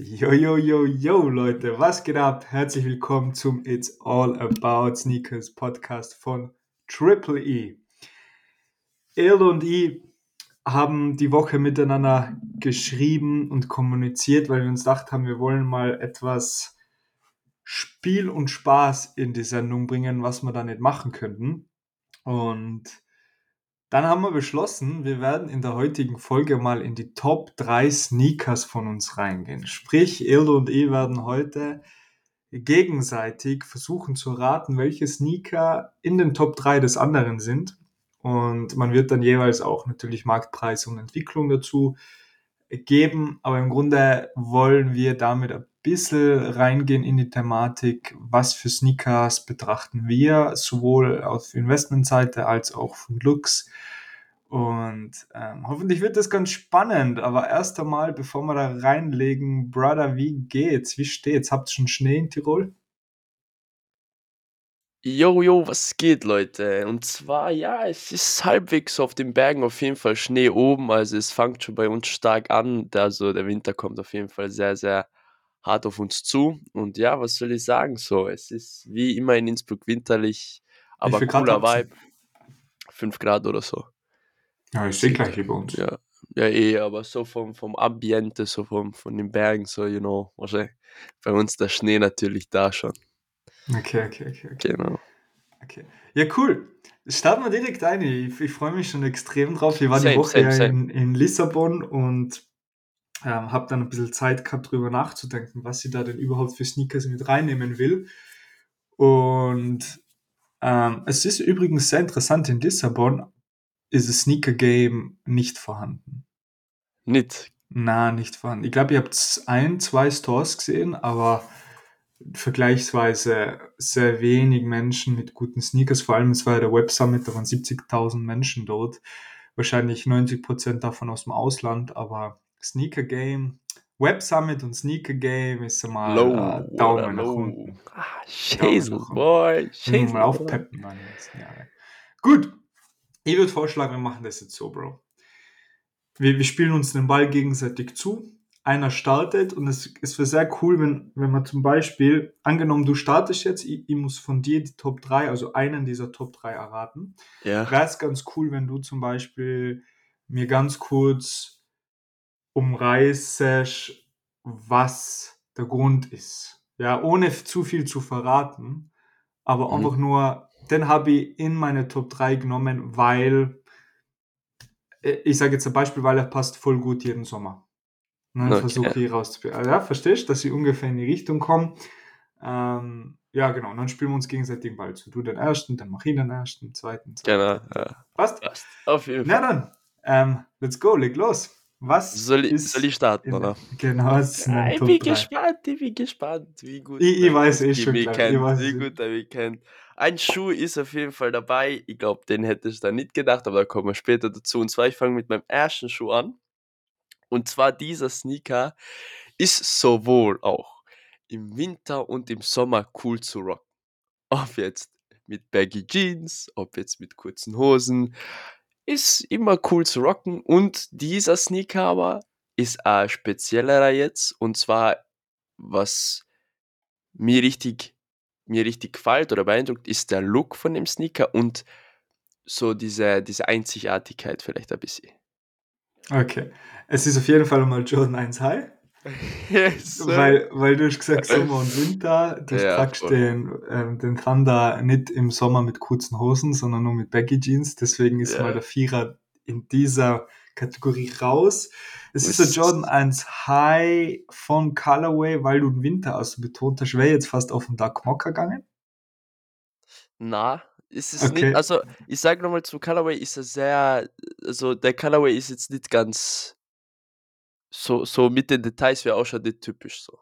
Yo, yo, yo, yo, Leute, was geht ab? Herzlich willkommen zum It's All About Sneakers Podcast von Triple E. Elde und ich haben die Woche miteinander geschrieben und kommuniziert, weil wir uns gedacht haben, wir wollen mal etwas Spiel und Spaß in die Sendung bringen, was wir da nicht machen könnten. Und dann haben wir beschlossen, wir werden in der heutigen Folge mal in die Top 3 Sneakers von uns reingehen. Sprich, Ildo und ich werden heute gegenseitig versuchen zu raten, welche Sneaker in den Top 3 des anderen sind. Und man wird dann jeweils auch natürlich Marktpreis und Entwicklung dazu geben. Aber im Grunde wollen wir damit ein bisschen reingehen in die Thematik, was für Sneakers betrachten wir, sowohl auf Investmentseite als auch von Looks. Und ähm, hoffentlich wird das ganz spannend. Aber erst einmal, bevor wir da reinlegen, Brother, wie geht's? Wie steht's? Habt ihr schon Schnee in Tirol? Jo, jo, was geht, Leute? Und zwar, ja, es ist halbwegs auf den Bergen auf jeden Fall Schnee oben. Also es fängt schon bei uns stark an. Also der Winter kommt auf jeden Fall sehr, sehr hart auf uns zu. Und ja, was soll ich sagen? So, es ist wie immer in Innsbruck winterlich, aber cooler Vibe. 5 Grad oder so. Ja, ist eh gleich bei uns. Ja, ja, eh, aber so vom, vom Ambiente, so vom, von den Bergen, so, you know, wahrscheinlich. Bei uns der Schnee natürlich da schon. Okay, okay, okay. okay. Genau. Okay. Ja, cool. Starten wir direkt ein. Ich, ich freue mich schon extrem drauf. Ich war Same, die Woche same, ja same. in, in Lissabon und ähm, habe dann ein bisschen Zeit gehabt, drüber nachzudenken, was sie da denn überhaupt für Sneakers mit reinnehmen will. Und ähm, es ist übrigens sehr interessant, in Lissabon ist das Sneaker-Game nicht vorhanden. Nicht. Na, nicht vorhanden. Ich glaube, ihr habt ein, zwei Stores gesehen, aber vergleichsweise sehr wenig Menschen mit guten Sneakers. Vor allem, es war ja der Web Summit, da waren 70.000 Menschen dort. Wahrscheinlich 90% davon aus dem Ausland, aber Sneaker Game, Web Summit und Sneaker Game ist mal Low, äh, Daumen nach low. unten. Ah, Schäsel, nach unten. boy. Wir Schäsel, mal aufpeppen Jahre. Gut, ich würde vorschlagen, wir machen das jetzt so, Bro. Wir, wir spielen uns den Ball gegenseitig zu. Einer startet und es, es wäre sehr cool, wenn, wenn man zum Beispiel, angenommen, du startest jetzt, ich, ich muss von dir die Top 3, also einen dieser Top 3 erraten. Ja, Wäre es ganz cool, wenn du zum Beispiel mir ganz kurz umreißest, was der Grund ist. Ja, ohne zu viel zu verraten, aber Mhm. einfach nur, den habe ich in meine Top 3 genommen, weil, äh, ich sage jetzt ein Beispiel, weil er passt voll gut jeden Sommer. Dann Okay. versuche ich rauszufinden. Ja, verstehst du, dass ich ungefähr in die Richtung komme? Ähm, ja, genau. Und dann spielen wir uns gegenseitig den Ball zu. Du den ersten, dann mach ich den ersten, zweiten. genau. zweiten. Ja. Passt? Passt. Auf jeden Na Fall. dann, ähm, let's go, leg los. Was Soll ich, ist soll ich starten, in, oder? genau, es ist den ich Top bin 3. gespannt, ich bin gespannt, wie gut Ich, ich der weiß eh schon mich gleich. Ich weiß wie es. gut er mich kennt. Ein Schuh ist auf jeden Fall dabei. Ich glaube, den hättest du da nicht gedacht, aber da kommen wir später dazu. Und zwar, ich fange mit meinem ersten Schuh an. Und zwar dieser Sneaker ist sowohl auch im Winter und im Sommer cool zu rocken. Ob jetzt mit Baggy Jeans, ob jetzt mit kurzen Hosen, ist immer cool zu rocken. Und dieser Sneaker aber ist ein speziellerer jetzt. Und zwar, was mir richtig, mir richtig gefällt oder beeindruckt, ist der Look von dem Sneaker und so diese, diese Einzigartigkeit vielleicht ein bisschen. Okay. Es ist auf jeden Fall mal Jordan 1 High. Yes. Weil, weil du hast gesagt Sommer und Winter, du Ja, tragst voll. den, ähm, den Thunder nicht im Sommer mit kurzen Hosen, sondern nur mit Baggy Jeans. Deswegen ist Ja. mal der Vierer in dieser Kategorie raus. Es ist der Jordan 1 High von Colorway, weil du den Winter auch so betont hast. Wäre jetzt fast auf den Dark Mocker gegangen. Na, ist es Okay. nicht, also ich sage nochmal zum Colorway, ist er sehr, also der Colorway ist jetzt nicht ganz so, so mit den Details wäre auch schon typisch so.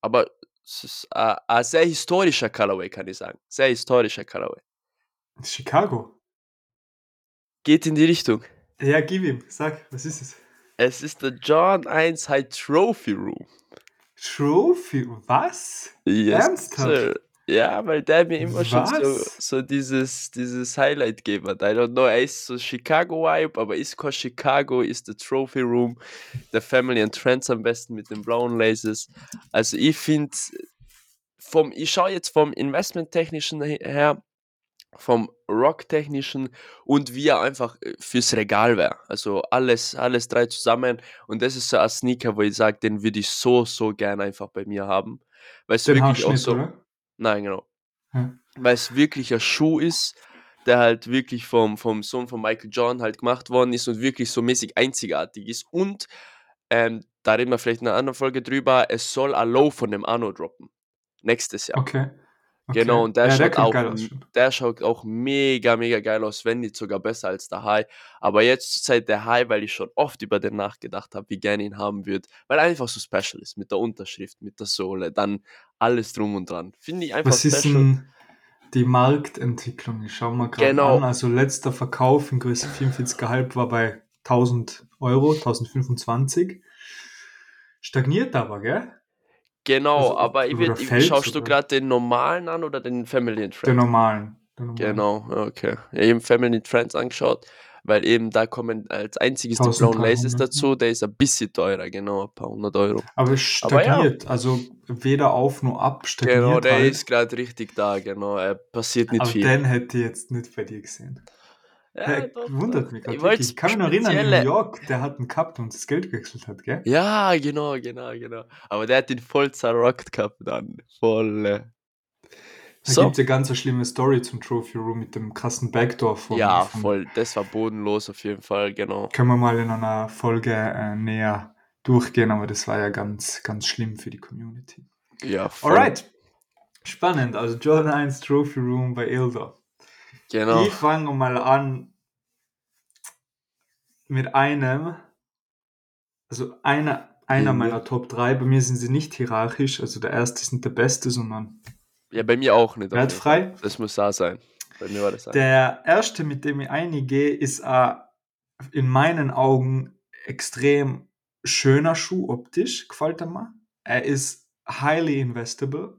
Aber es ist ein, ein sehr historischer Colorway, kann ich sagen. Sehr historischer Colorway. Chicago. Geht in die Richtung. Ja, gib ihm. Sag, was ist es? Es ist der John 1 High Trophy Room. Trophy? Was? Yes, Ernsthaft? sir. Ja, weil der mir immer schon so, so dieses, dieses Highlight gegeben hat. I don't know, er ist so Chicago-Vibe, aber ist kein Chicago, ist der Trophy Room, der Family and Friends am besten mit den blauen Lasers. Also ich finde, vom, ich schaue jetzt vom Investmenttechnischen her, vom Rocktechnischen und wie er einfach äh, fürs Regal wäre. Also alles, alles drei zusammen. Und das ist so ein Sneaker, wo ich sage, den würde ich so, so gern einfach bei mir haben. Weil es wirklich auch so. oder? Nein, genau. Hm. Weil es wirklich ein Schuh ist, der halt wirklich vom, vom Sohn von Michael John halt gemacht worden ist und wirklich so mäßig einzigartig ist. Und ähm, da reden wir vielleicht in einer anderen Folge drüber, es soll ein Low von dem Anno droppen. Nächstes Jahr. Okay. Okay. Genau, und der, ja, der schaut könnte auch, aus. der schaut auch mega, mega geil aus, wenn nicht sogar besser als der High. Aber jetzt zur Zeit der High, weil ich schon oft über den nachgedacht habe, wie gerne ihn haben würde, weil er einfach so special ist, mit der Unterschrift, mit der Sohle, dann alles drum und dran. Finde ich einfach Was ist special. denn die Marktentwicklung? Ich schaue mal gerade Genau. an. Also letzter Verkauf in Größe 44,5 war bei 1000 Euro, 1025. Stagniert aber, gell? Genau, Also, aber ich oder ich, fällt schaust du sogar. gerade den normalen an oder den Family and Friends? normalen. Der normalen. Genau, okay. Ja, eben Family and Friends angeschaut, weil eben da kommen als einziges die blauen 1300, Lasers dazu, der ist ein bisschen teurer, genau, ein paar hundert Euro. Aber es Aber ja. stagniert. Also weder auf noch ab stagniert Genau, der halt. ist gerade richtig da, genau. Er passiert nicht aber viel. den hätte ich jetzt nicht bei dir gesehen. Ja, Der doch, wundert doch. mich Ich gerade wirklich. Ich kann mich noch erinnern, in New York, der hat einen gehabt und das Geld gewechselt hat, gell? Ja, genau, genau, genau. Aber der hat ihn voll zerrockt gehabt dann. Voll. Äh. Da So. gibt es ja ganz eine schlimme Story zum Trophy Room mit dem krassen Backdoor von. Ja, von voll. Das war bodenlos auf jeden Fall, genau. Können wir mal in einer Folge äh, näher durchgehen, aber das war ja ganz, ganz schlimm für die Community. Ja, voll. Alright. Spannend. Also Jordan 1 Trophy Room bei Ilda. Genau. Ich fange mal an mit einem, also einer, einer Mhm. meiner Top 3. Bei mir sind sie nicht hierarchisch, also der erste ist nicht der beste, sondern Ja, bei mir auch nicht. wertfrei. Das muss da sein. Bei mir war das ein. Der erste, mit dem ich eingehe, ist ein in meinen Augen extrem schöner Schuh optisch, gefällt er mir. Er ist highly investable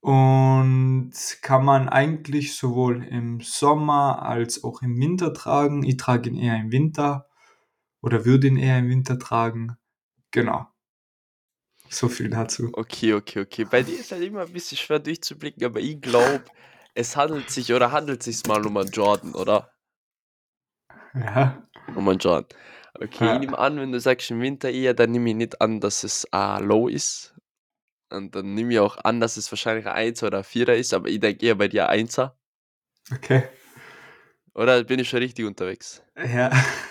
und kann man eigentlich sowohl im Sommer als auch im Winter tragen. Ich trage ihn eher im Winter oder würde ihn eher im Winter tragen. Genau. So viel dazu. Okay, okay, okay. Bei dir ist halt immer ein bisschen schwer durchzublicken, aber ich glaube, es handelt sich oder handelt sich mal um einen Jordan, oder? Ja. Um einen Jordan. Okay, Ja. ich nehme an, wenn du sagst im Winter eher, dann nehme ich nicht an, dass es ein Low ist. Und dann nehme ich auch an, dass es wahrscheinlich ein 1 oder ein 4er ist, aber ich denke eher bei dir ein 1er. Okay. Oder bin ich schon richtig unterwegs? Ja.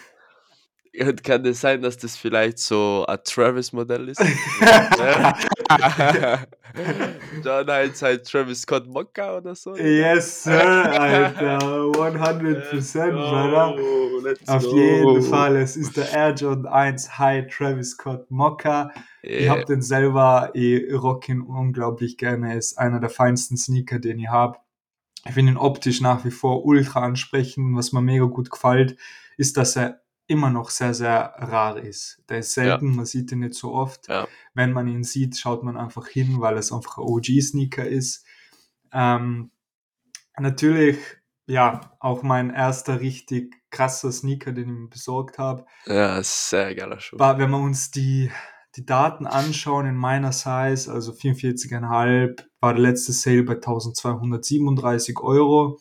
Und kann es sein, dass das vielleicht so ein Travis-Modell ist? John heißt halt Travis Scott Mokka oder so? yes, sir, Alter. 100%, Brother. go, let's Auf go. jeden Fall. Es ist der Air Jordan 1 High Travis Scott Mokka. Ich Yeah. habe den selber, ich rock ihn unglaublich gerne. Ist einer der feinsten Sneaker, den ich habe. Ich finde ihn optisch nach wie vor ultra ansprechend. Was mir mega gut gefällt, ist, dass er immer noch sehr, sehr rar ist. Der ist selten, man sieht ihn nicht so oft. Ja. Wenn man ihn sieht, schaut man einfach hin, weil es einfach ein OG-Sneaker ist. Ähm, natürlich, ja, auch mein erster richtig krasser Sneaker, den ich mir besorgt habe, Ja, sehr geiler Schuh. war, wenn wir uns die, die Daten anschauen in meiner Size, also 44,5, war der letzte Sale bei 1237 Euro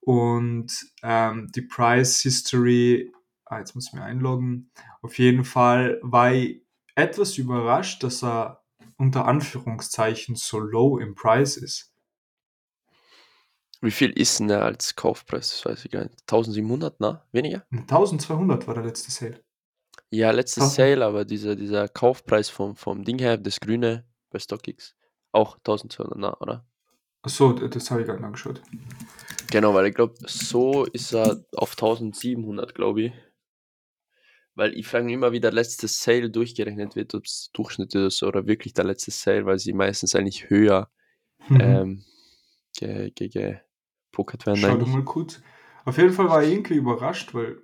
und ähm, die Price History, ah, jetzt muss ich mir einloggen, auf jeden Fall war ich etwas überrascht, dass er unter Anführungszeichen so low im Preis ist. Wie viel ist denn der als Kaufpreis? Das weiß ich gar nicht. 1700, na? Weniger? 1200 war der letzte Sale. Ja, letztes Sale, aber dieser, dieser Kaufpreis vom, vom Ding her, das Grüne bei StockX, auch 1200, na, oder? Achso, das habe ich gerade angeschaut. Genau, weil ich glaube, so ist er auf 1700, glaube ich. Weil ich frage mich immer, wie der letzte Sale durchgerechnet wird, ob es Durchschnitt ist oder wirklich der letzte Sale, weil sie meistens eigentlich höher Mhm. ähm, ge, ge, gepokert werden. Schau eigentlich. mal kurz. Auf jeden Fall war ich irgendwie überrascht, weil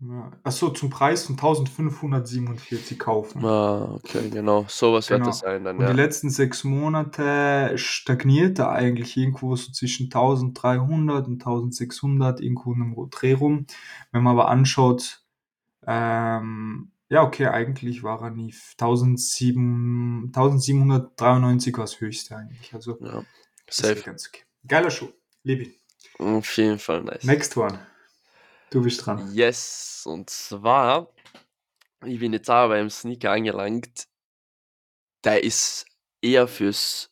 Ja. Achso, zum Preis von 1547 kaufen. Ah, okay, genau. Sowas wird das Genau. sein dann, Und die ja. letzten sechs Monate stagniert er eigentlich irgendwo so zwischen 1300 und 1600 irgendwo in einem Dreh rum. Wenn man aber anschaut, ähm, ja, okay, eigentlich war er nie 1700, 1793 war das höchste eigentlich. Also, Ja, safe. ganz okay. Geiler Schuh. Liebe ihn. Auf jeden Fall nice. Next one. Du bist dran. Yes, und zwar, ich bin jetzt auch beim Sneaker angelangt. Der ist eher fürs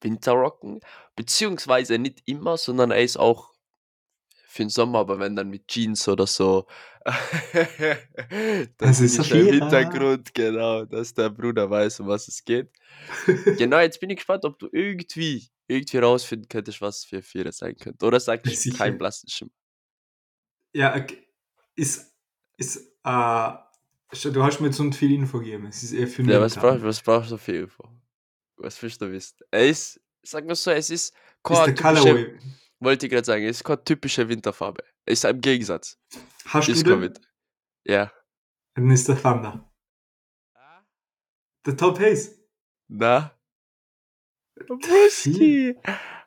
Winterrocken, beziehungsweise nicht immer, sondern er ist auch für den Sommer, aber wenn dann mit Jeans oder so. Das ist ich Safira. im Hintergrund, genau, dass der Bruder weiß, um was es geht. Genau, jetzt bin ich gespannt, ob du irgendwie, irgendwie rausfinden könntest, was für Vierer sein könnte. Oder du Sicher. kein blassen Schimmer? Ja, ist, ist, äh, du hast mir jetzt viel Info gegeben. Es ist eher für mich. Ja, was brauchst, was brauchst du für Info? Was willst du wissen? Er ist, sag mal so, es ist Ist der Colorway. Wollte ich gerade sagen, ist keine typische Winterfarbe. Ist im Gegensatz. Hast Ist du den? Ja. Dann ist der Thunder. Der Top Haze. Na? Brusky!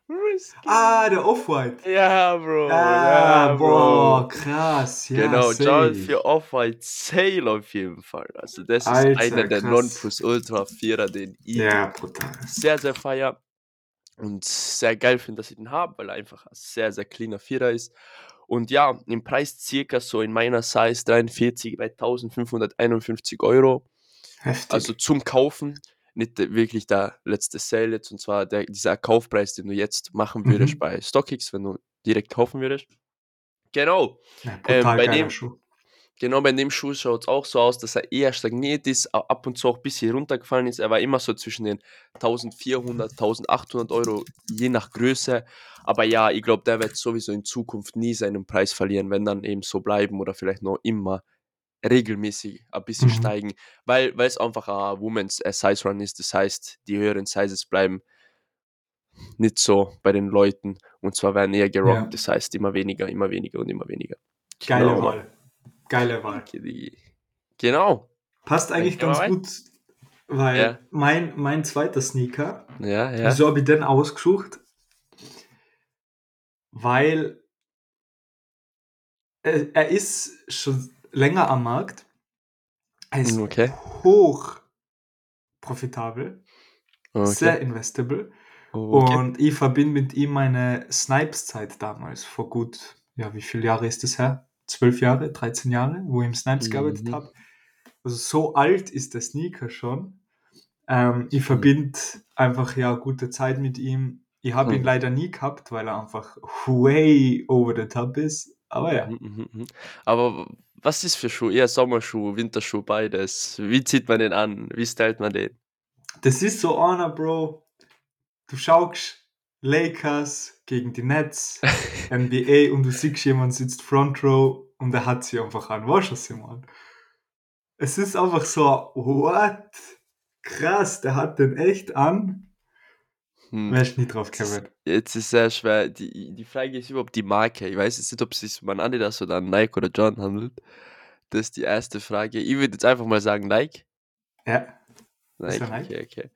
Brusky! Ah, der Off-White. Ja, Bro. Ah, ja, boah, Bro. krass. Ja, genau, John für Off-White Sale auf jeden Fall. Also, das ist Alter, einer der. Nonplusultra-Vierer, den ich Ja, brutal. sehr, sehr feier und sehr geil finde, dass ich den habe, weil er einfach ein sehr, sehr cleaner Vierer ist. Und ja, im Preis circa so in meiner Size 43 bei 1551 Euro. Heftig. Also zum Kaufen, nicht wirklich der letzte Sale jetzt, und zwar der, dieser Kaufpreis, den du jetzt machen würdest Mhm. bei StockX, wenn du direkt kaufen würdest. Genau, ja, ähm, bei dem- Schuh. Genau bei dem Schuh schaut es auch so aus, dass er eher stagniert ist, ab und zu auch ein bisschen runtergefallen ist. Er war immer so zwischen den 1400, 1800 Euro, je nach Größe. Aber ja, ich glaube, der wird sowieso in Zukunft nie seinen Preis verlieren, wenn dann eben so bleiben oder vielleicht noch immer regelmäßig ein bisschen Mhm. steigen, weil weil es einfach ein Women's Size Run ist. Das heißt, die höheren Sizes bleiben nicht so bei den Leuten und zwar werden eher gerockt. Ja. Das heißt, immer weniger, immer weniger und immer weniger. Geile Genau. Wahl. Geile Wahl. Genau. Passt eigentlich ganz gut, weil Ja. mein, mein zweiter Sneaker, Ja, ja. wieso habe ich den ausgesucht? Weil er, er ist schon länger am Markt. Er ist Okay. hoch profitabel, sehr Okay. investable. okay. Und ich verbinde mit ihm meine Snipes-Zeit damals, vor gut, ja, wie viele Jahre ist das her? Zwölf Jahre, 13 Jahre, wo ich im Snipes gearbeitet Mhm. habe. Also so alt ist der Sneaker schon. Ähm, Mhm. ich verbinde einfach ja gute Zeit mit ihm. Ich habe ihn Mhm. leider nie gehabt, weil er einfach way over the top ist. Aber ja, Mhm, mhm, mhm. Aber was ist für Schuh? Eher Sommerschuh, Winterschuh, beides. Wie zieht man den an? Wie stylt man den? das ist so einer, Bro. Du schaust Lakers gegen die Nets, NBA und du siehst, jemand sitzt Front Row und er hat sie einfach an. Weißt du, was ich meine? Es ist einfach so, what? Krass, der hat den echt an. Hm. Wärst nicht drauf gekommen. jetzt ist sehr schwer. Die, die Frage ist überhaupt die Marke. Ich weiß jetzt nicht, ob es sich um einen Adidas oder einen Nike oder John handelt. Das ist die erste Frage. Ich würde jetzt einfach mal sagen Nike. Ja, Nike, Nike? okay, okay.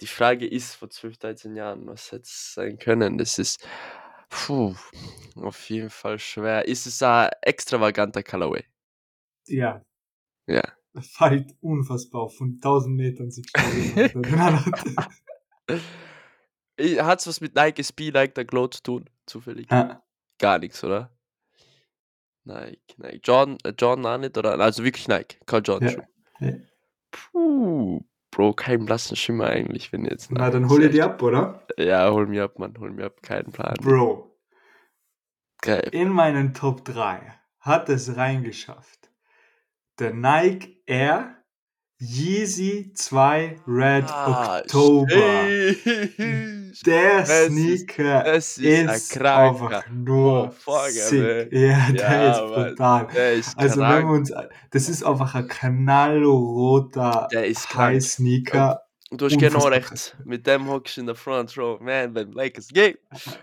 Die Frage ist vor 12, 13 Jahren, was hätte es sein können? Das ist puh, auf jeden Fall schwer. Ist es ein extravaganter Colorway? ja. Ja. Fällt unfassbar auf. Von 1000 Metern der. Hat es was mit Nike SB, Nike the Glow zu tun? Zufällig? Ja, Gar nichts, oder? Nike, Nike. John, äh, John auch nicht, oder? Also wirklich Nike, kein John Ja. Schuh. Ja. Puh, Bro, kein blassen Schimmer eigentlich, wenn jetzt. Na, dann hol ich die ab, oder? Ja, hol mir ab, Mann, hol mir ab, keinen Plan. Bro, Geil. in meinen Top 3 hat es reingeschafft. Der Nike Air Yeezy 2 Red Ah, October. Der Das ist- Sneaker Das ist, ist, einfach nur Motherfucker, sick. man. Ja, der Ja, ist Mann. brutal. Der ist Also wenn krank. wir uns, das ist einfach ein knallroter Der ist. High Sneaker. Und du hast genau recht. Mit dem hockst du in der Front Row. Man, beim Lakers Game.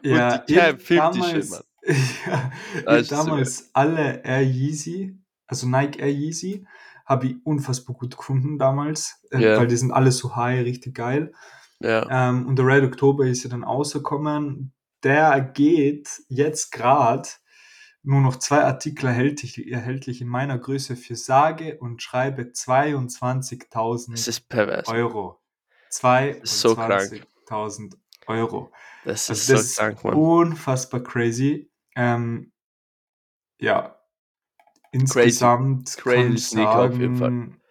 Ja, die Cam filmt die damals, Shit, ja, Das ich ist damals alle Air Yeezy, also Nike Air Yeezy, habe ich unfassbar gut gefunden damals, äh, Ja. weil die sind alle so high, richtig geil. Ja. Ähm, und der Red Oktober ist ja dann rausgekommen. Der geht jetzt gerade nur noch zwei Artikel erhältlich, erhältlich in meiner Größe für sage und schreibe Das 22.000 ist pervers. Euro. ist so krank. 22.000 Euro. Das Also ist das so ist krank, Mann. unfassbar crazy. Ähm, ja, insgesamt Crazy kann ich Sneaker auf jeden Fall. sagen,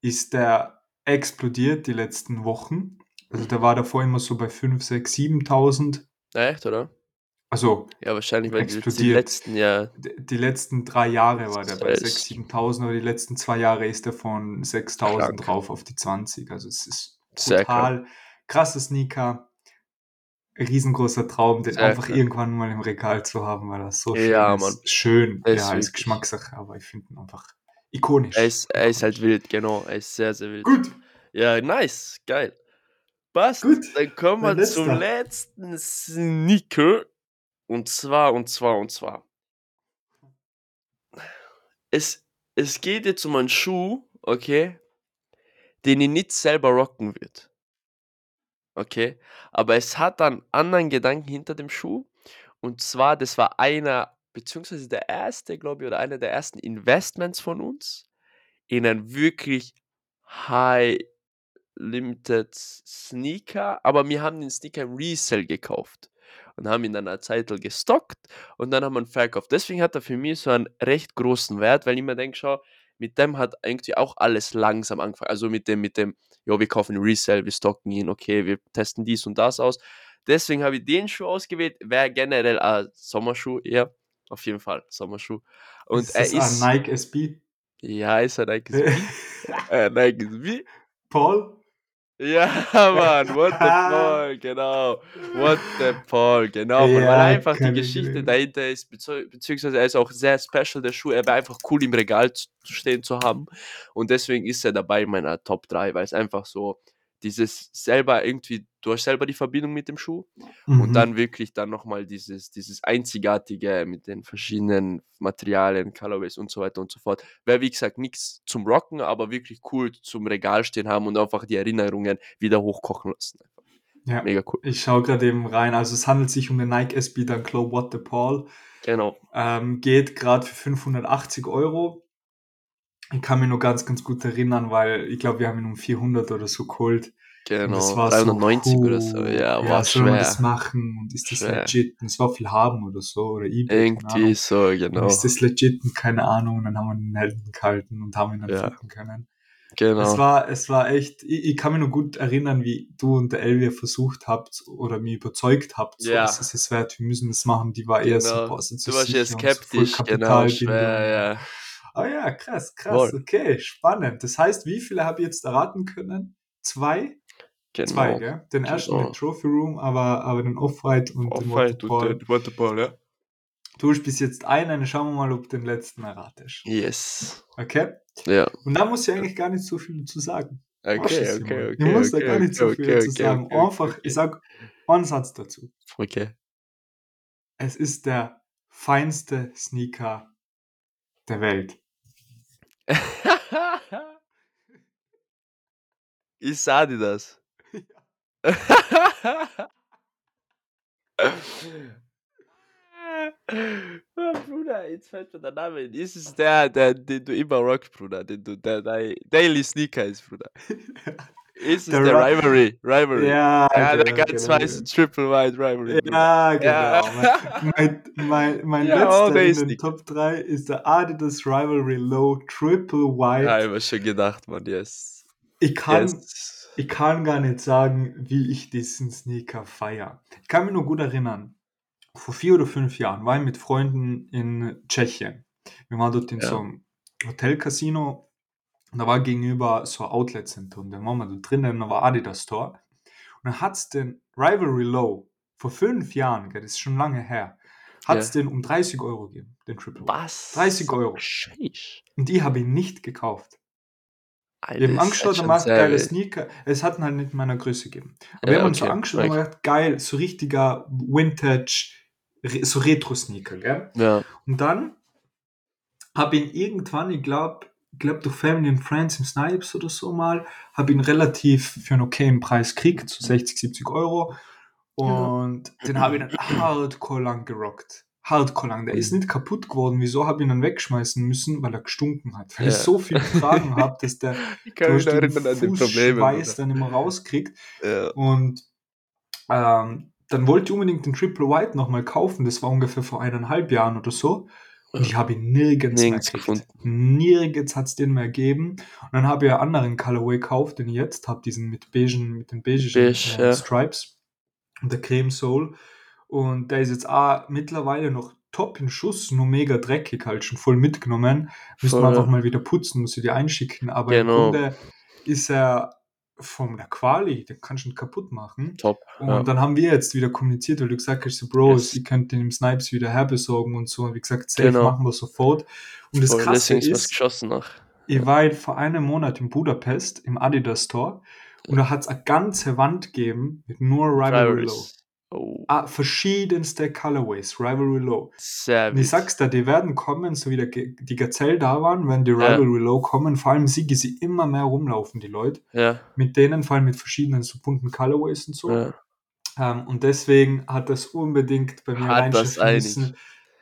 ist der explodiert die letzten Wochen. Also der war davor immer so bei 5, 6, 7.000. Echt, oder? Also Ja, wahrscheinlich, weil die, die explodiert. letzten ja D- Die letzten drei Jahre war der bei Das 6.000, ist 7.000, aber die letzten zwei Jahre ist er von 6.000 Krank. drauf auf die 20. Also es ist total krasser Sneaker, riesengroßer Traum, den Sehr einfach krank. irgendwann mal im Regal zu haben, weil er so schön Ja, ist. Mann. Schön, ist ja, ist Geschmackssache, aber ich finde ihn einfach ikonisch. er ist, er ist halt wild, genau. Er ist sehr, sehr wild. Gut, Ja, nice. Geil. Passt. Gut, Dann kommen wir zum letzter. letzten Sneaker. Und zwar, und zwar, und zwar. Es, es geht jetzt um einen Schuh, okay, den ich nicht selber rocken wird. Okay? Aber es hat einen anderen Gedanken hinter dem Schuh. Und zwar, das war einer, beziehungsweise der erste, glaube ich, oder einer der ersten Investments von uns in einen wirklich high limited Sneaker. Aber wir haben den Sneaker im Resell gekauft und haben ihn dann eine Zeit lang gestockt und dann haben wir ihn verkauft. Deswegen hat er für mich so einen recht großen Wert, weil ich mir denke, schau, mit dem hat irgendwie auch alles langsam angefangen. Also mit dem, mit dem, ja, wir kaufen Resell, wir stocken ihn, okay, wir testen dies und das aus. Deswegen habe ich den Schuh ausgewählt. Wäre generell ein Sommerschuh eher. Auf jeden Fall, Sommerschuh. Und ist er ist. ein Nike SB? Ja, ist ein Nike SB. äh, Nike SB. Paul? Ja, Mann, what the Paul, genau. What the Paul, genau. Mann, weil Ja, einfach die Geschichte dahinter ist, bezieh- beziehungsweise er ist auch sehr special, der Schuh. Er wäre einfach cool im Regal zu stehen zu haben. Und deswegen ist er dabei in meiner Top 3, weil es einfach so dieses selber irgendwie, du hast selber die Verbindung mit dem Schuh Mhm. und dann wirklich dann nochmal dieses, dieses Einzigartige mit den verschiedenen Materialien, Colorways und so weiter und so fort. Wäre wie gesagt nichts zum Rocken, aber wirklich cool zum Regal stehen haben und einfach die Erinnerungen wieder hochkochen lassen. ja. Mega cool. Ich schaue gerade eben rein. Also es handelt sich um den Nike SB Dunklo What the Paul. Genau. Ähm, geht gerade für 580 Euro. Ich kann mich nur ganz, ganz gut erinnern, weil ich glaube, wir haben ihn um 400 oder so geholt. Und Genau. das war 390 so, oder so. Ja, ja war soll man schwer. das machen und ist das Schwer. legit? Und es war viel haben oder so oder eBay, Irgendwie so, Und genau. ist das legit und keine Ahnung. Und dann haben wir den Helden gehalten und haben ihn dann Ja. finden können. Es Genau. war, es war echt, ich, ich kann mich nur gut erinnern, wie du und der Elvia versucht habt oder mich überzeugt habt, so, Ja. es ist es wert, wir müssen das machen. Die war eher so, Genau. boah, sind so Du warst und so voll skeptisch, genau, schwer, ja. Ah ja, krass, krass, Voll. okay, spannend. Das heißt, wie viele habe ich jetzt erraten können? Zwei? Zwei, Genau. gell? Den ersten, Genau. den Trophy Room, aber, aber den Off-White und den Off-White und Waterfall. den Waterfall, ja. Du hast bis jetzt einen, schauen wir mal, ob du den letzten erratest. Yes. Okay? Ja. Und da muss ich eigentlich gar nicht so viel zu sagen. Okay, okay, okay. Ich muss da okay, gar nicht so okay, viel okay, zu okay, sagen. okay, Einfach, okay. ich sag einen Satz dazu. Okay. Es ist der feinste Sneaker der Welt. ich sah dir das. Ah, Bruder, jetzt fällt mir der Name ein. Ist es der, der, den du immer rockst, Bruder? Den du, der, der Daily Sneaker ist, Bruder. Ist es Der der, Ri- Rivalry? Rivalry. Ja, Ja, der genau, ganz genau, weiße Triple White Rivalry. Ja, genau. Ja. Mein, mein, mein Ja, letzter in den Sneaker. Top 3 ist der Adidas Rivalry Low Triple White. Ja, ich hab mir schon gedacht, Mann, yes. ich, kann, yes. ich kann gar nicht sagen, wie ich diesen Sneaker feiere. Ich kann mich nur gut erinnern, vor vier oder fünf Jahren war ich mit Freunden in Tschechien. Wir waren dort in Ja. so einem Hotelcasino und da war gegenüber so ein Outlet-Center und dann waren wir da drinnen, da war Adidas Store und dann hat es den Rivalry Low vor fünf Jahren, gell, das ist schon lange her, hat es Ja. den um 30 Euro gegeben, den Triple. Was? 30 Euro. Sheesh. Und ich habe ihn nicht gekauft. Alter, Wir haben angeschaut, halt da schon macht sehr geile. Sneaker. Es hat ihn halt nicht in meiner Größe gegeben. Aber Ja, wir haben uns so okay, angeschaut und gedacht, geil, so richtiger Vintage, so Retro-Sneaker, gell? Ja. Und dann habe ich ihn irgendwann, ich glaube, glaub durch Family and Friends im Snipes oder so mal, habe ihn relativ für einen okayen Preis gekriegt, so 60, 70 Euro. Und den habe ich dann hardcore lang gerockt. Hardcore lang. Der ist Mhm. nicht kaputt geworden. Wieso habe ich ihn dann wegschmeißen müssen? Weil er gestunken hat. Weil Ja. ich so viel getragen habe, dass der Ich durch den Fußschweiß dann immer rauskriegt. Ja. Und ähm, dann wollte ich unbedingt den Triple White nochmal kaufen. Das war ungefähr vor eineinhalb Jahren oder so. Und ich habe ihn nirgends, Nirgends mehr gekriegt. Nirgends hat es den mehr gegeben. Und dann habe ich einen anderen Colorway gekauft, den ich jetzt habe, diesen mit beigen, mit den beigen Beige, äh, ja. Stripes und der Creme Soul. Und der ist jetzt auch mittlerweile noch top in Schuss, nur mega dreckig halt, schon voll mitgenommen. Müssen wir einfach mal wieder putzen, muss ich dir einschicken. Aber Genau. im Grunde ist er von der Quali, den kannst du nicht kaputt machen. Top. Und Ja. dann haben wir jetzt wieder kommuniziert, weil du gesagt hast, so, Bro, Yes. ich könnte den im Snipes wieder herbesorgen und so. Und wie gesagt, safe Genau. machen wir sofort. Und das Voll, Krasse ist geschossen nach. ich war vor einem Monat in Budapest im Adidas Store und da hat es eine ganze Wand gegeben mit nur Rivalry Low. Oh, Ah, verschiedenste Colorways, Rivalry Low. Und ich sag's dir, die werden kommen, so wie der, die Gazelle da waren, wenn die Ja. Rivalry Low kommen, vor allem sie, sie immer mehr rumlaufen, die Leute. Ja, Mit denen, vor allem mit verschiedenen so bunten Colorways und so. ja. Ähm, und deswegen hat das unbedingt bei mir einig. müssen.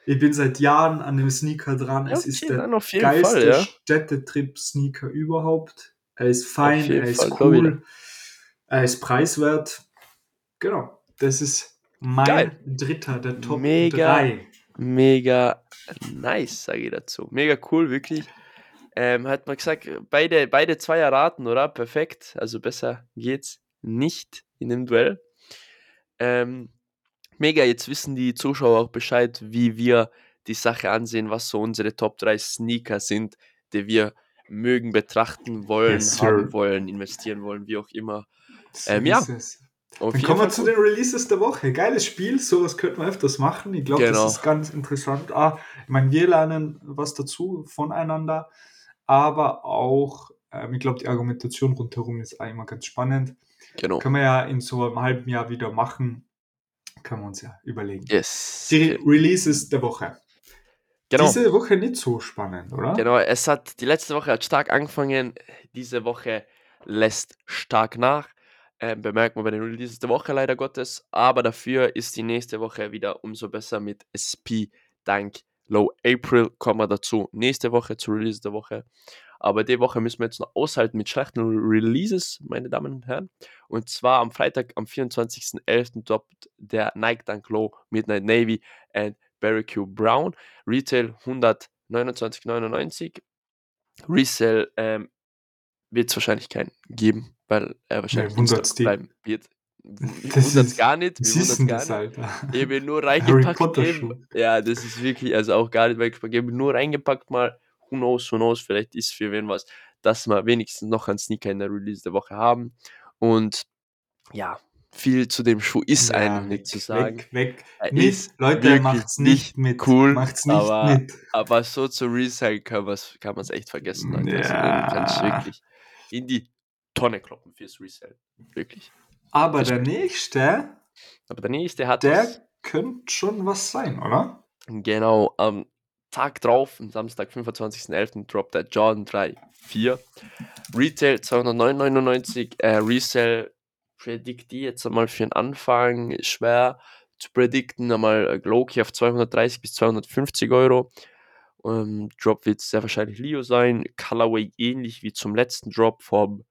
Ich bin seit Jahren an dem Sneaker dran. Ja, es ist der geilste ja. Städtetrip-Sneaker überhaupt. Er ist fein, er ist Fall, cool, er ist preiswert. Genau, das ist mein Geil. dritter der Top Mega. 3. Mega nice, sage ich dazu. Mega cool, wirklich. Ähm, hat man gesagt, beide, beide zwei erraten, oder? Perfekt. Also besser geht's nicht in dem Duell. Ähm, mega, jetzt wissen die Zuschauer auch Bescheid, wie wir die Sache ansehen, was so unsere Top 3 Sneaker sind, die wir mögen, betrachten wollen, Yes, haben wollen, investieren wollen, wie auch immer. Ähm, ja. Auf Dann kommen wir zu den Releases der Woche. Geiles Spiel, sowas könnten wir öfters machen. Ich glaube, Genau. das ist ganz interessant. Ah, ich meine, wir lernen was dazu voneinander, aber auch, ähm, ich glaube, die Argumentation rundherum ist auch immer ganz spannend. Genau. Können wir ja in so einem halben Jahr wieder machen. Können wir uns ja überlegen. Yes. Die Releases der Woche. Genau. Diese Woche nicht so spannend, oder? Genau, es hat die letzte Woche hat stark angefangen, diese Woche lässt stark nach. Ähm, bemerkt man bei den Releases der Woche leider Gottes, aber dafür ist die nächste Woche wieder umso besser mit SP dank Low April. Kommen wir dazu nächste Woche zu Releases der Woche. Aber die Woche müssen wir jetzt noch aushalten mit schlechten Releases, meine Damen und Herren. Und zwar am Freitag, am 24.11. droppt der Nike Dunk Low Midnight Navy and Q Brown. Retail 129,99. Resell ähm, wird es wahrscheinlich keinen geben, weil er wahrscheinlich Nee, wundert's bleiben wird. Das Wundert ist- gar nicht. Wundert's denn gar nicht. Alter? Ich ihn nur reingepackt. Eben. Ja, das ist wirklich, also auch gar nicht weggepackt. Ich habe ihn nur reingepackt mal. Who knows, who knows, vielleicht ist für wen was, dass wir wenigstens noch einen Sneaker in der Release der Woche haben. Und ja, viel zu dem Schuh ist Ja, einfach nicht zu sagen. Weg, weg. Er Nicht, Leute, macht's nicht mit. cool, macht's nicht aber mit. Aber so zu recyceln kann man es echt vergessen, Leute. Also Ja. du wirklich in die Tonne kloppen fürs Resell. Wirklich. Aber Das der nächste, Aber der nächste hat der könnte schon was sein, oder? Genau, am Tag drauf, am Samstag, 25.11. droppt der Jordan 3 4. Retail 209,99. Äh, Resell predikte ich jetzt einmal für den Anfang. Schwer zu predikten. Einmal äh, Loki auf 230 bis 250 Euro. Ähm, Drop wird sehr wahrscheinlich Leo sein. Colorway ähnlich wie zum letzten Drop vom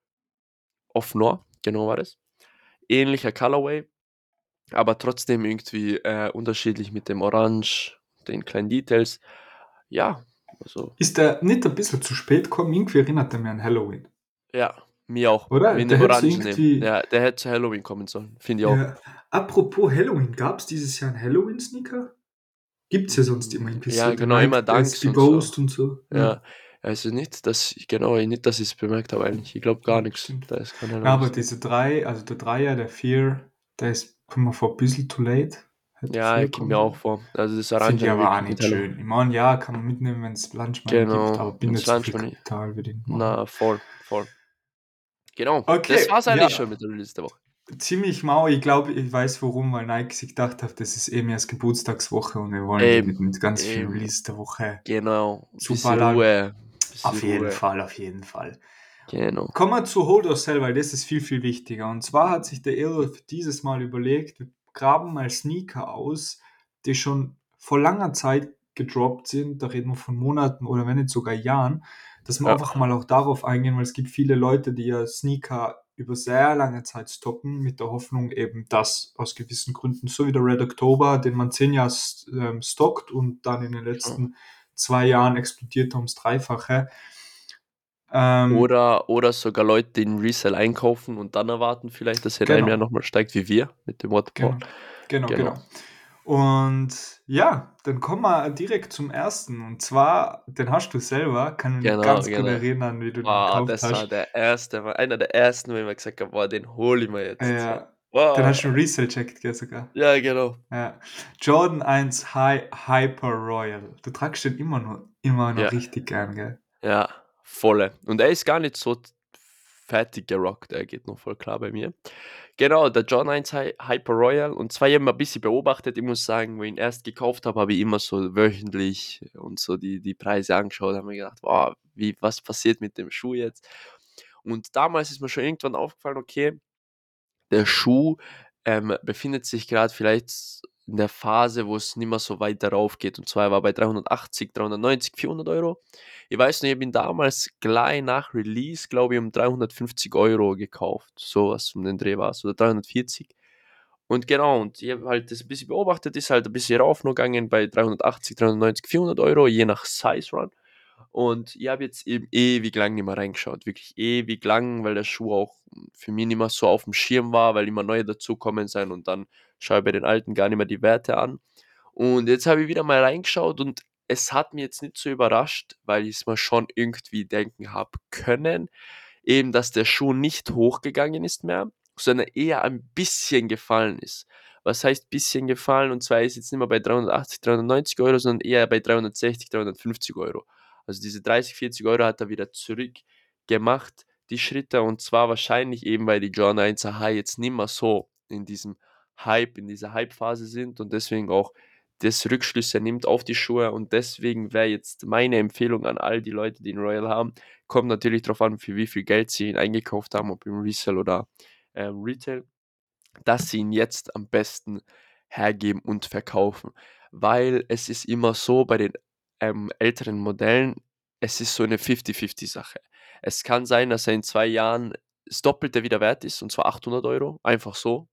Off Noir. Genau war das. Ähnlicher Colorway. Aber trotzdem irgendwie äh, unterschiedlich mit dem Orange, den kleinen Details. Ja, also, Ist der nicht ein bisschen zu spät gekommen? Irgendwie erinnert er mich an Halloween. ja, mir auch. Oder? Mit Der hätte irgendwie-. Ja, der hätte zu Halloween kommen sollen. Finde ich auch. Ja. Apropos Halloween, gab es dieses Jahr einen Halloween-Sneaker? Gibt es ja sonst immer irgendwie Ja, so. der genau, immer Dunks SB und so. Ghost und so. Ja. Also nicht, dass genau, nicht, dass ich es bemerkt habe eigentlich. Ich glaube gar Ja, nichts. Da ist kein Ja, aber diese drei, also der Dreier, der Vier, der ist, kommt mir vor, ein bisschen too late. Hätte ja, ich kommen mir auch vor. Also das Orange Finde ich aber auch nicht mit Halloween. schön. Ich meine, ja, kann man mitnehmen, wenn es Lunchmoney Genau, gibt, aber bin nicht so viel Kapital für den. machen. Na, voll, voll. Genau. Okay, das war's eigentlich ja. schon mit der der Woche. ziemlich mau. Ich glaube, ich weiß warum, weil Nike sich gedacht hat, das ist eben erst Geburtstagswoche und wir wollen Eben, mit, mit ganz eben. Release der Woche Genau. super. Ruhe. Auf jeden Ruhe. Fall, auf jeden Fall. Genau. Kommen wir zu Hold Yourself, weil das ist viel, viel wichtiger. Und zwar hat sich der Illo dieses Mal überlegt, wir graben mal Sneaker aus, die schon vor langer Zeit gedroppt sind. Da reden wir von Monaten oder wenn nicht sogar Jahren. Dass wir Ja. einfach mal auch darauf eingehen, weil es gibt viele Leute, die ja Sneaker über sehr lange Zeit stoppen, mit der Hoffnung eben, dass aus gewissen Gründen, so wie der Red October, den man zehn Jahre ähm, stockt und dann in den letzten zwei Jahren explodiert er ums Dreifache. Ähm, Oder, oder sogar Leute, die den Resell einkaufen und dann erwarten vielleicht, dass er in einem Genau. Jahr nochmal steigt, wie wir mit dem Waterport. Genau, genau, Genau. genau. Und ja, dann kommen wir direkt zum ersten. Und zwar, den hast du selber, kann mich Genau, ganz genau. gut erinnern, wie du den Ah, gekauft das hast. war der erste, war einer der ersten, wo ich mir gesagt habe, boah, den hole ich mir jetzt. Ja, Wow. den hast du Resale checkt, gell, sogar. Ja, genau. Ja. Jordan 1 High, Hyper Royal. Du tragst den immer noch, immer noch Ja. richtig gern, gell? Ja, volle. Und er ist gar nicht so fertig gerockt, er geht noch voll klar bei mir. Genau, der John 1 Hy- Hyper Royal. Und zwar ihn ein bisschen beobachtet. Ich muss sagen, wo ich ihn erst gekauft habe, habe ich immer so wöchentlich und so die, die Preise angeschaut. habe mir gedacht, wow, wie, was passiert mit dem Schuh jetzt? Und damals ist mir schon irgendwann aufgefallen, okay, der Schuh ähm, befindet sich gerade vielleicht in der Phase, wo es nicht mehr so weit darauf geht. Und zwar war bei 380, 390, 400 Euro. Ich weiß noch, ich habe ihn damals gleich nach Release, glaube ich, um 350 Euro gekauft. So was um den Dreh war es, oder 340. Und genau, und ich habe halt das ein bisschen beobachtet, ist halt ein bisschen rauf gegangen bei 380, 390, 400 Euro, je nach Size Run. Und ich habe jetzt eben ewig lang nicht mehr reingeschaut, wirklich ewig lang, weil der Schuh auch für mich nicht mehr so auf dem Schirm war, weil immer neue dazukommen sind und dann schaue ich bei den alten gar nicht mehr die Werte an. Und jetzt habe ich wieder mal reingeschaut und es hat mich jetzt nicht so überrascht, weil ich es mir schon irgendwie denken habe können, eben, dass der Schuh nicht hochgegangen ist mehr, sondern eher ein bisschen gefallen ist. Was heißt bisschen gefallen? Und zwar ist jetzt nicht mehr bei 380, 390 Euro, sondern eher bei 360, 350 Euro. Also diese 30, 40 Euro hat er wieder zurückgemacht, die Schritte. Und zwar wahrscheinlich eben, weil die John 1er High jetzt nicht mehr so in diesem Hype, in dieser Hype-Phase sind und deswegen auch das Rückschlüsse nimmt auf die Schuhe. Und deswegen wäre jetzt meine Empfehlung an all die Leute, die einen Royal haben, kommt natürlich darauf an, für wie viel Geld sie ihn eingekauft haben, ob im Resell oder ähm, Retail, dass sie ihn jetzt am besten hergeben und verkaufen. Weil es ist immer so bei den ähm, älteren Modellen, es ist so eine 50-50-Sache. Es kann sein, dass er in zwei Jahren das Doppelte wieder wert ist, und zwar 800 Euro, einfach so.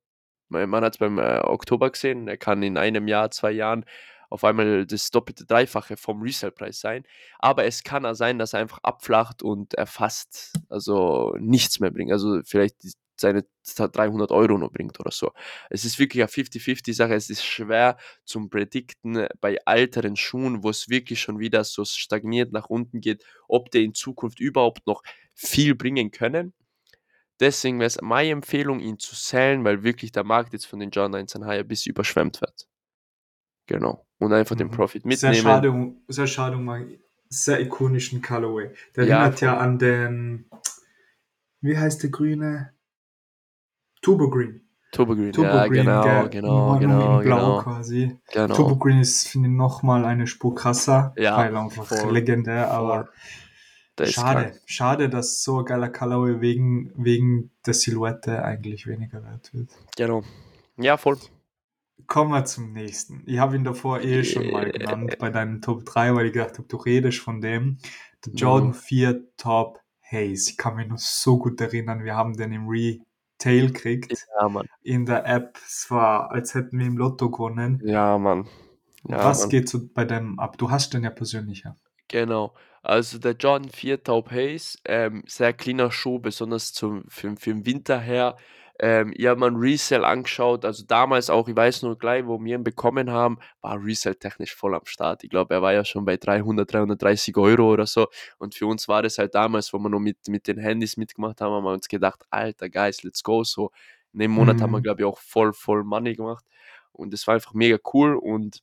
Man, hat es beim äh, Oktober gesehen, er kann in einem Jahr, zwei Jahren auf einmal das doppelte, dreifache vom Resale-Preis sein. Aber es kann auch sein, dass er einfach abflacht und er fast also nichts mehr bringt. Also vielleicht seine 300 Euro noch bringt oder so. Es ist wirklich eine 50-50-Sache. Es ist schwer zum Predikten bei älteren Schuhen, wo es wirklich schon wieder so stagniert nach unten geht, ob der in Zukunft überhaupt noch viel bringen können. Deswegen wäre es meine Empfehlung, ihn zu sellen, weil wirklich der Markt jetzt von den John 19 High ein bisschen überschwemmt wird. Genau. Und einfach den Mhm. Profit Sehr mitnehmen. schade, um- sehr schade um einen sehr ikonischen Colorway. Der Ja, erinnert ja an den, wie heißt der grüne? Turbo Green. Turbo Green. Turbo ja, Green, genau, gell? genau, genau, in Blau genau, quasi. genau. Turbo Green ist, finde ich, nochmal eine Spur krasser, Ja, weil einfach voll, legendär, aber Der ist schade, krank. schade, dass so ein geiler Colorway wegen, wegen der Silhouette eigentlich weniger wert wird. Genau. Ja, voll. Kommen wir zum nächsten. Ich habe ihn davor eh schon mal genannt bei deinem Top 3, weil ich gedacht habe, du redest von dem. Der Jordan Mhm. 4 Top Haze. Ich kann mich noch so gut erinnern, wir haben den im Retail gekriegt. Ja. In der App. Es war, als hätten wir im Lotto gewonnen. Ja, Mann. Ja, was Mann. geht so bei dem ab? Du hast den ja persönlich, ja. Genau. Also der Jordan 4 Taub Haze, ähm, sehr cleaner Schuh, besonders zum, für, für den Winter her. Ähm, ich habe mal ein Resell angeschaut, also damals auch, ich weiß nur gleich, wo wir ihn bekommen haben, war Resell technisch voll am Start. Ich glaube, er war ja schon bei 300, 330 Euro oder so. Und für uns war das halt damals, wo wir noch mit, mit den Handys mitgemacht haben, haben wir uns gedacht, alter Guys, let's go. So in dem Monat haben wir, Mhm. glaube ich, auch voll, voll Money gemacht. Und das war einfach mega cool und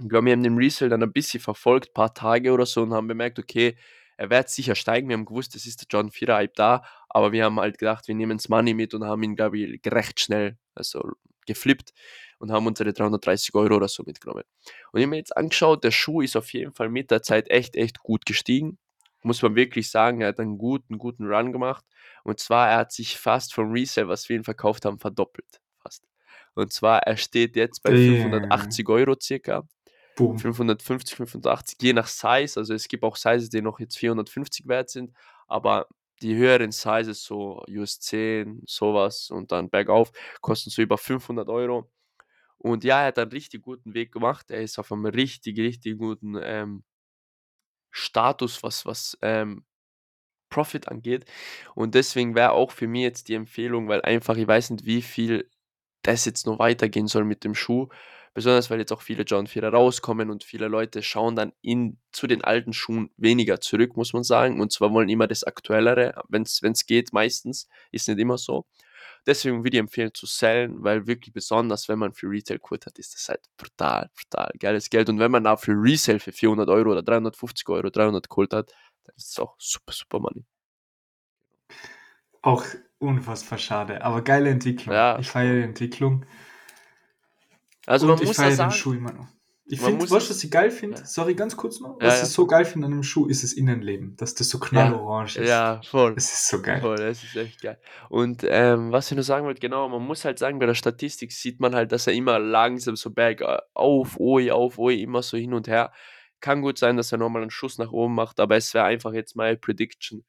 ich glaube, wir haben den Resale dann ein bisschen verfolgt, paar Tage oder so und haben bemerkt, okay, er wird sicher steigen. Wir haben gewusst, das ist der John Vierer da, aber wir haben halt gedacht, wir nehmen das Money mit und haben ihn, glaube ich, recht schnell also geflippt und haben unsere 330 Euro oder so mitgenommen. Und ich habe mir jetzt angeschaut, der Schuh ist auf jeden Fall mit der Zeit echt, echt gut gestiegen. Muss man wirklich sagen, er hat einen guten, guten Run gemacht. Und zwar, er hat sich fast vom Resale, was wir ihn verkauft haben, verdoppelt. Fast. Und zwar, er steht jetzt bei 580 Euro circa. Boom. 550, 580, je nach Size. Also es gibt auch Sizes, die noch jetzt 450 wert sind, aber die höheren Sizes, so US 10, sowas und dann bergauf, kosten so über 500 Euro. Und ja, er hat einen richtig guten Weg gemacht. Er ist auf einem richtig, richtig guten ähm, Status, was, was ähm, Profit angeht. Und deswegen wäre auch für mich jetzt die Empfehlung, weil einfach, ich weiß nicht, wie viel das jetzt noch weitergehen soll mit dem Schuh. Besonders weil jetzt auch viele John 4 rauskommen und viele Leute schauen dann in, zu den alten Schuhen weniger zurück, muss man sagen. Und zwar wollen immer das Aktuellere, wenn es geht, meistens. Ist nicht immer so. Deswegen würde ich empfehlen zu sellen, weil wirklich besonders, wenn man für Retail Kurt hat, ist das halt brutal, brutal geiles Geld. Und wenn man auch für Resale für 400 Euro oder 350 Euro, 300 Kult hat, dann ist es auch super, super Money. Auch unfassbar schade, aber geile Entwicklung. Ja. Ich feiere die Entwicklung. Also Und man ich muss feiere den Schuh immer noch. Ich finde, du, was ich geil finde? Ja. Sorry, ganz kurz noch. Was ja, ich so geil finde an dem Schuh, ist das Innenleben, dass das so knallorange ist. Ja, voll. Das ist so geil. Voll, das ist echt geil. Und ähm, was ich nur sagen wollte, genau, man muss halt sagen, bei der Statistik sieht man halt, dass er immer langsam so bergauf, oi, auf, oi, immer so hin und her. Kann gut sein, dass er nochmal einen Schuss nach oben macht, aber es wäre einfach jetzt meine Prediction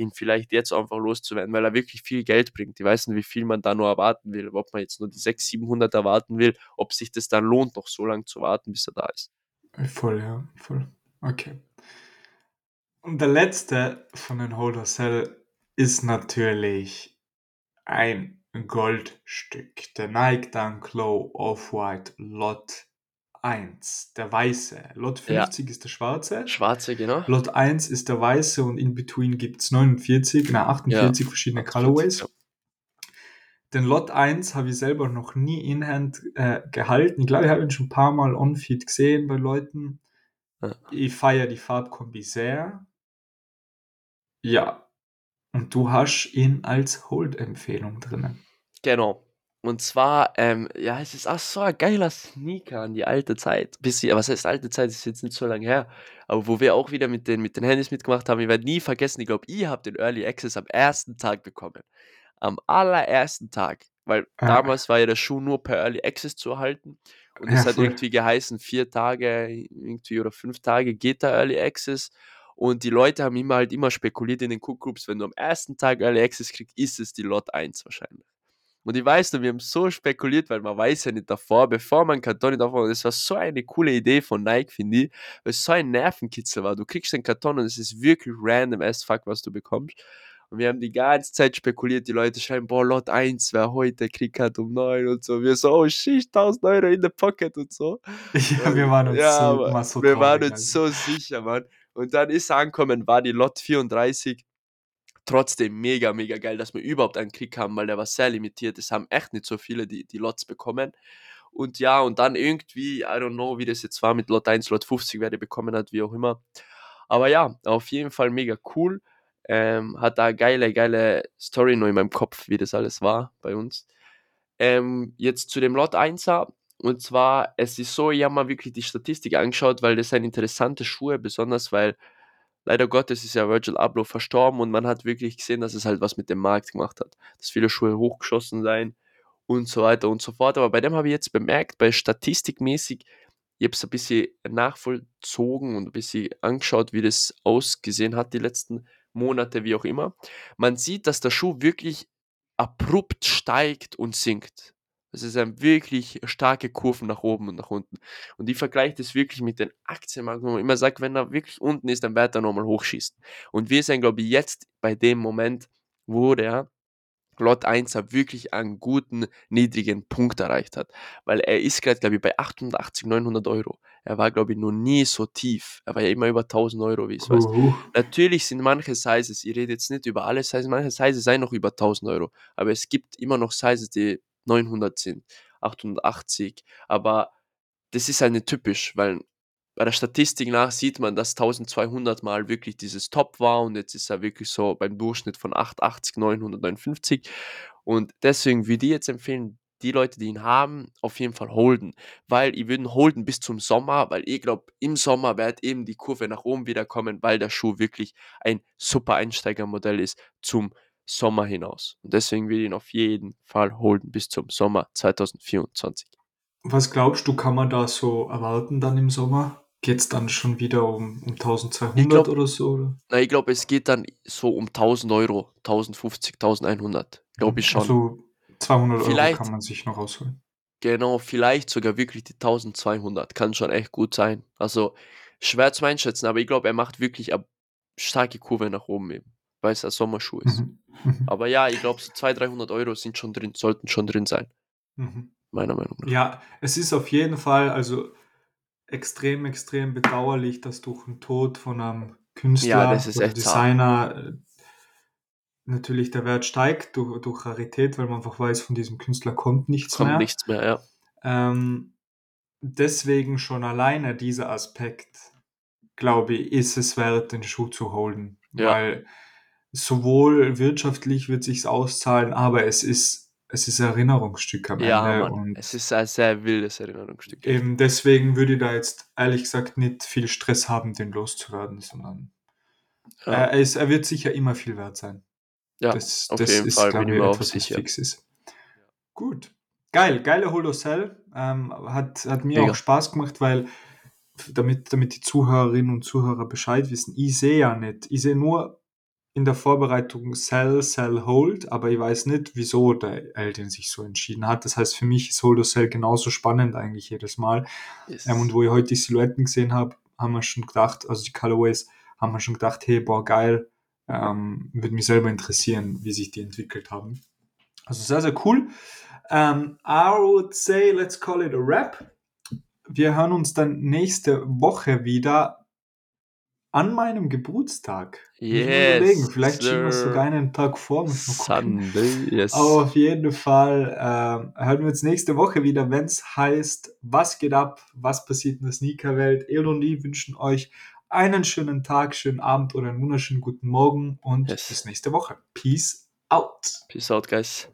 ihn vielleicht jetzt einfach loszuwerden, weil er wirklich viel Geld bringt. Die weiß nicht, wie viel man da nur erwarten will, ob man jetzt nur die 600, 700 erwarten will, ob sich das dann lohnt, noch so lange zu warten, bis er da ist. Voll, ja, voll. Okay. Und der letzte von den Holder Cell ist natürlich ein Goldstück. Der Nike Dunk Low Off-White Lot 1, der weiße. Lot 50 ja. ist der schwarze. Schwarze, genau. Lot 1 ist der weiße und in between gibt es 49, na 48 ja. verschiedene 48, Colorways. Ja. Den Lot 1 habe ich selber noch nie in Hand äh, gehalten. Ich glaube, ich habe ihn schon ein paar Mal on-feed gesehen bei Leuten. Ich feiere die Farbkombi sehr. Ja. Und du hast ihn als Hold-Empfehlung drinnen. Genau. Und zwar, ähm, ja, es ist auch so ein geiler Sneaker an die alte Zeit. Bisschen, was heißt alte Zeit, ist jetzt nicht so lange her. Aber wo wir auch wieder mit den, mit den Handys mitgemacht haben, ich werde nie vergessen, ich glaube, ihr habt den Early Access am ersten Tag bekommen. Am allerersten Tag. Weil ah. damals war ja der Schuh nur per Early Access zu erhalten. Und es ja, hat irgendwie geheißen, vier Tage irgendwie oder fünf Tage geht der Early Access. Und die Leute haben immer halt immer spekuliert in den Cook Groups, wenn du am ersten Tag Early Access kriegst, ist es die Lot 1 wahrscheinlich. Und ich weiß noch, wir haben so spekuliert, weil man weiß ja nicht davor, bevor man Karton nicht aufmacht. Das war so eine coole Idee von Nike, finde ich, weil es so ein Nervenkitzel war. Du kriegst den Karton und es ist wirklich random as fuck, was du bekommst. Und wir haben die ganze Zeit spekuliert, die Leute schreiben, boah, Lot 1, wer heute Krieg hat um 9 und so. Wir so, oh shit, 1000 Euro in der Pocket und so. Ja, wir waren uns ja, so, so Wir waren uns so sicher, Mann. Und dann ist angekommen, war die Lot 34 trotzdem mega, mega geil, dass wir überhaupt einen Krieg haben, weil der war sehr limitiert. Es haben echt nicht so viele die, die Lots bekommen. Und ja, und dann irgendwie, I don't know, wie das jetzt war mit Lot 1, Lot 50, wer der bekommen hat, wie auch immer. Aber ja, auf jeden Fall mega cool. Ähm, hat da eine geile, geile Story noch in meinem Kopf, wie das alles war bei uns. Ähm, jetzt zu dem Lot 1er. Und zwar, es ist so, ich habe mal wirklich die Statistik angeschaut, weil das sind interessante Schuhe, besonders weil leider Gottes ist ja Virgil Abloh verstorben und man hat wirklich gesehen, dass es halt was mit dem Markt gemacht hat. Dass viele Schuhe hochgeschossen seien und so weiter und so fort. Aber bei dem habe ich jetzt bemerkt, bei statistikmäßig, ich habe es ein bisschen nachvollzogen und ein bisschen angeschaut, wie das ausgesehen hat die letzten Monate, wie auch immer. Man sieht, dass der Schuh wirklich abrupt steigt und sinkt. Das ist ein wirklich starke Kurven nach oben und nach unten. Und ich vergleiche das wirklich mit den Aktienmarkt, wo man immer sagt, wenn er wirklich unten ist, dann wird er nochmal hochschießen. Und wir sind, glaube ich, jetzt bei dem Moment, wo der Lot 1 wirklich einen guten, niedrigen Punkt erreicht hat. Weil er ist gerade, glaube ich, bei 88, 900 Euro. Er war, glaube ich, noch nie so tief. Er war ja immer über 1000 Euro, wie ich es weiß. Uh. Natürlich sind manche Sizes, ich rede jetzt nicht über alle Sizes, manche Sizes seien noch über 1000 Euro. Aber es gibt immer noch Sizes, die 900 sind, 880. Aber das ist halt nicht typisch, weil bei der Statistik nach sieht man, dass 1200 Mal wirklich dieses Top war und jetzt ist er wirklich so beim Durchschnitt von 880, 959. Und deswegen würde ich jetzt empfehlen, die Leute, die ihn haben, auf jeden Fall holden. Weil ich würde holden bis zum Sommer, weil ich glaube, im Sommer wird eben die Kurve nach oben wieder kommen, weil der Schuh wirklich ein super Einsteigermodell ist zum Sommer hinaus. Und deswegen will ich ihn auf jeden Fall holden bis zum Sommer 2024. Was glaubst du, kann man da so erwarten dann im Sommer? Geht es dann schon wieder um, um 1200 glaub- oder so? Oder? Na, ich glaube, es geht dann so um 1000 Euro, 1050, 1100. Glaube ich schon. Also 200 Vielleicht- Euro kann man sich noch rausholen. Genau, vielleicht sogar wirklich die 1200. Kann schon echt gut sein. Also schwer zu einschätzen, aber ich glaube, er macht wirklich eine starke Kurve nach oben eben, weil es ein Sommerschuh ist. Mhm. Mhm. Aber ja, ich glaube, so 200, 300 Euro sind schon drin, sollten schon drin sein, Mhm. meiner Meinung nach. Ja, es ist auf jeden Fall also extrem, extrem bedauerlich, dass durch den Tod von einem Künstler Ja, oder Designer äh, natürlich der Wert steigt durch, durch Rarität, weil man einfach weiß, von diesem Künstler kommt nichts Kommt mehr. nichts mehr, ja. Ähm, deswegen schon alleine dieser Aspekt, glaube ich, ist es wert, den Schuh zu holen. Ja. Weil sowohl wirtschaftlich wird sich's auszahlen, aber es ist, es ist ein Erinnerungsstück am Ja, Ende. Mann. Und Es ist ein sehr wildes Erinnerungsstück. eben deswegen würde ich da jetzt ehrlich gesagt nicht viel Stress haben, den loszuwerden, sondern Ja, er, ist, er wird sicher immer viel wert sein. ja das auf das jeden ist, Fall glaube bin ich, mir auch etwas, was sicher. fix ist. Gut. Geil, geile Holocell. Ähm, hat, hat mir Mega. auch Spaß gemacht, weil damit, damit die Zuhörerinnen und Zuhörer Bescheid wissen, ich sehe ja nicht. Ich sehe nur in der Vorbereitung Sell, Sell, Hold, aber ich weiß nicht, wieso der Eldin sich so entschieden hat. Das heißt, für mich ist Holocell genauso spannend eigentlich jedes Mal. Yes. Ähm, und wo ich heute die Silhouetten gesehen habe, haben wir schon gedacht, also die Colorways, haben wir schon gedacht, hey, boah, geil, ähm, würde mich selber interessieren, wie sich die entwickelt haben. Also sehr, sehr cool. Ähm, I would say, let's call it a wrap. Wir hören uns dann nächste Woche wieder an meinem Geburtstag. Yes, überlegen, vielleicht schieben wir es sogar einen Tag vor. Sunday, yes. Aber auf jeden Fall ähm, hören wir uns nächste Woche wieder, wenn es heißt, was geht ab, was passiert in der Sneakerwelt. El und ich wünschen euch einen schönen Tag, schönen Abend oder einen wunderschönen guten Morgen und Yes. bis nächste Woche. Peace out. Peace out, guys.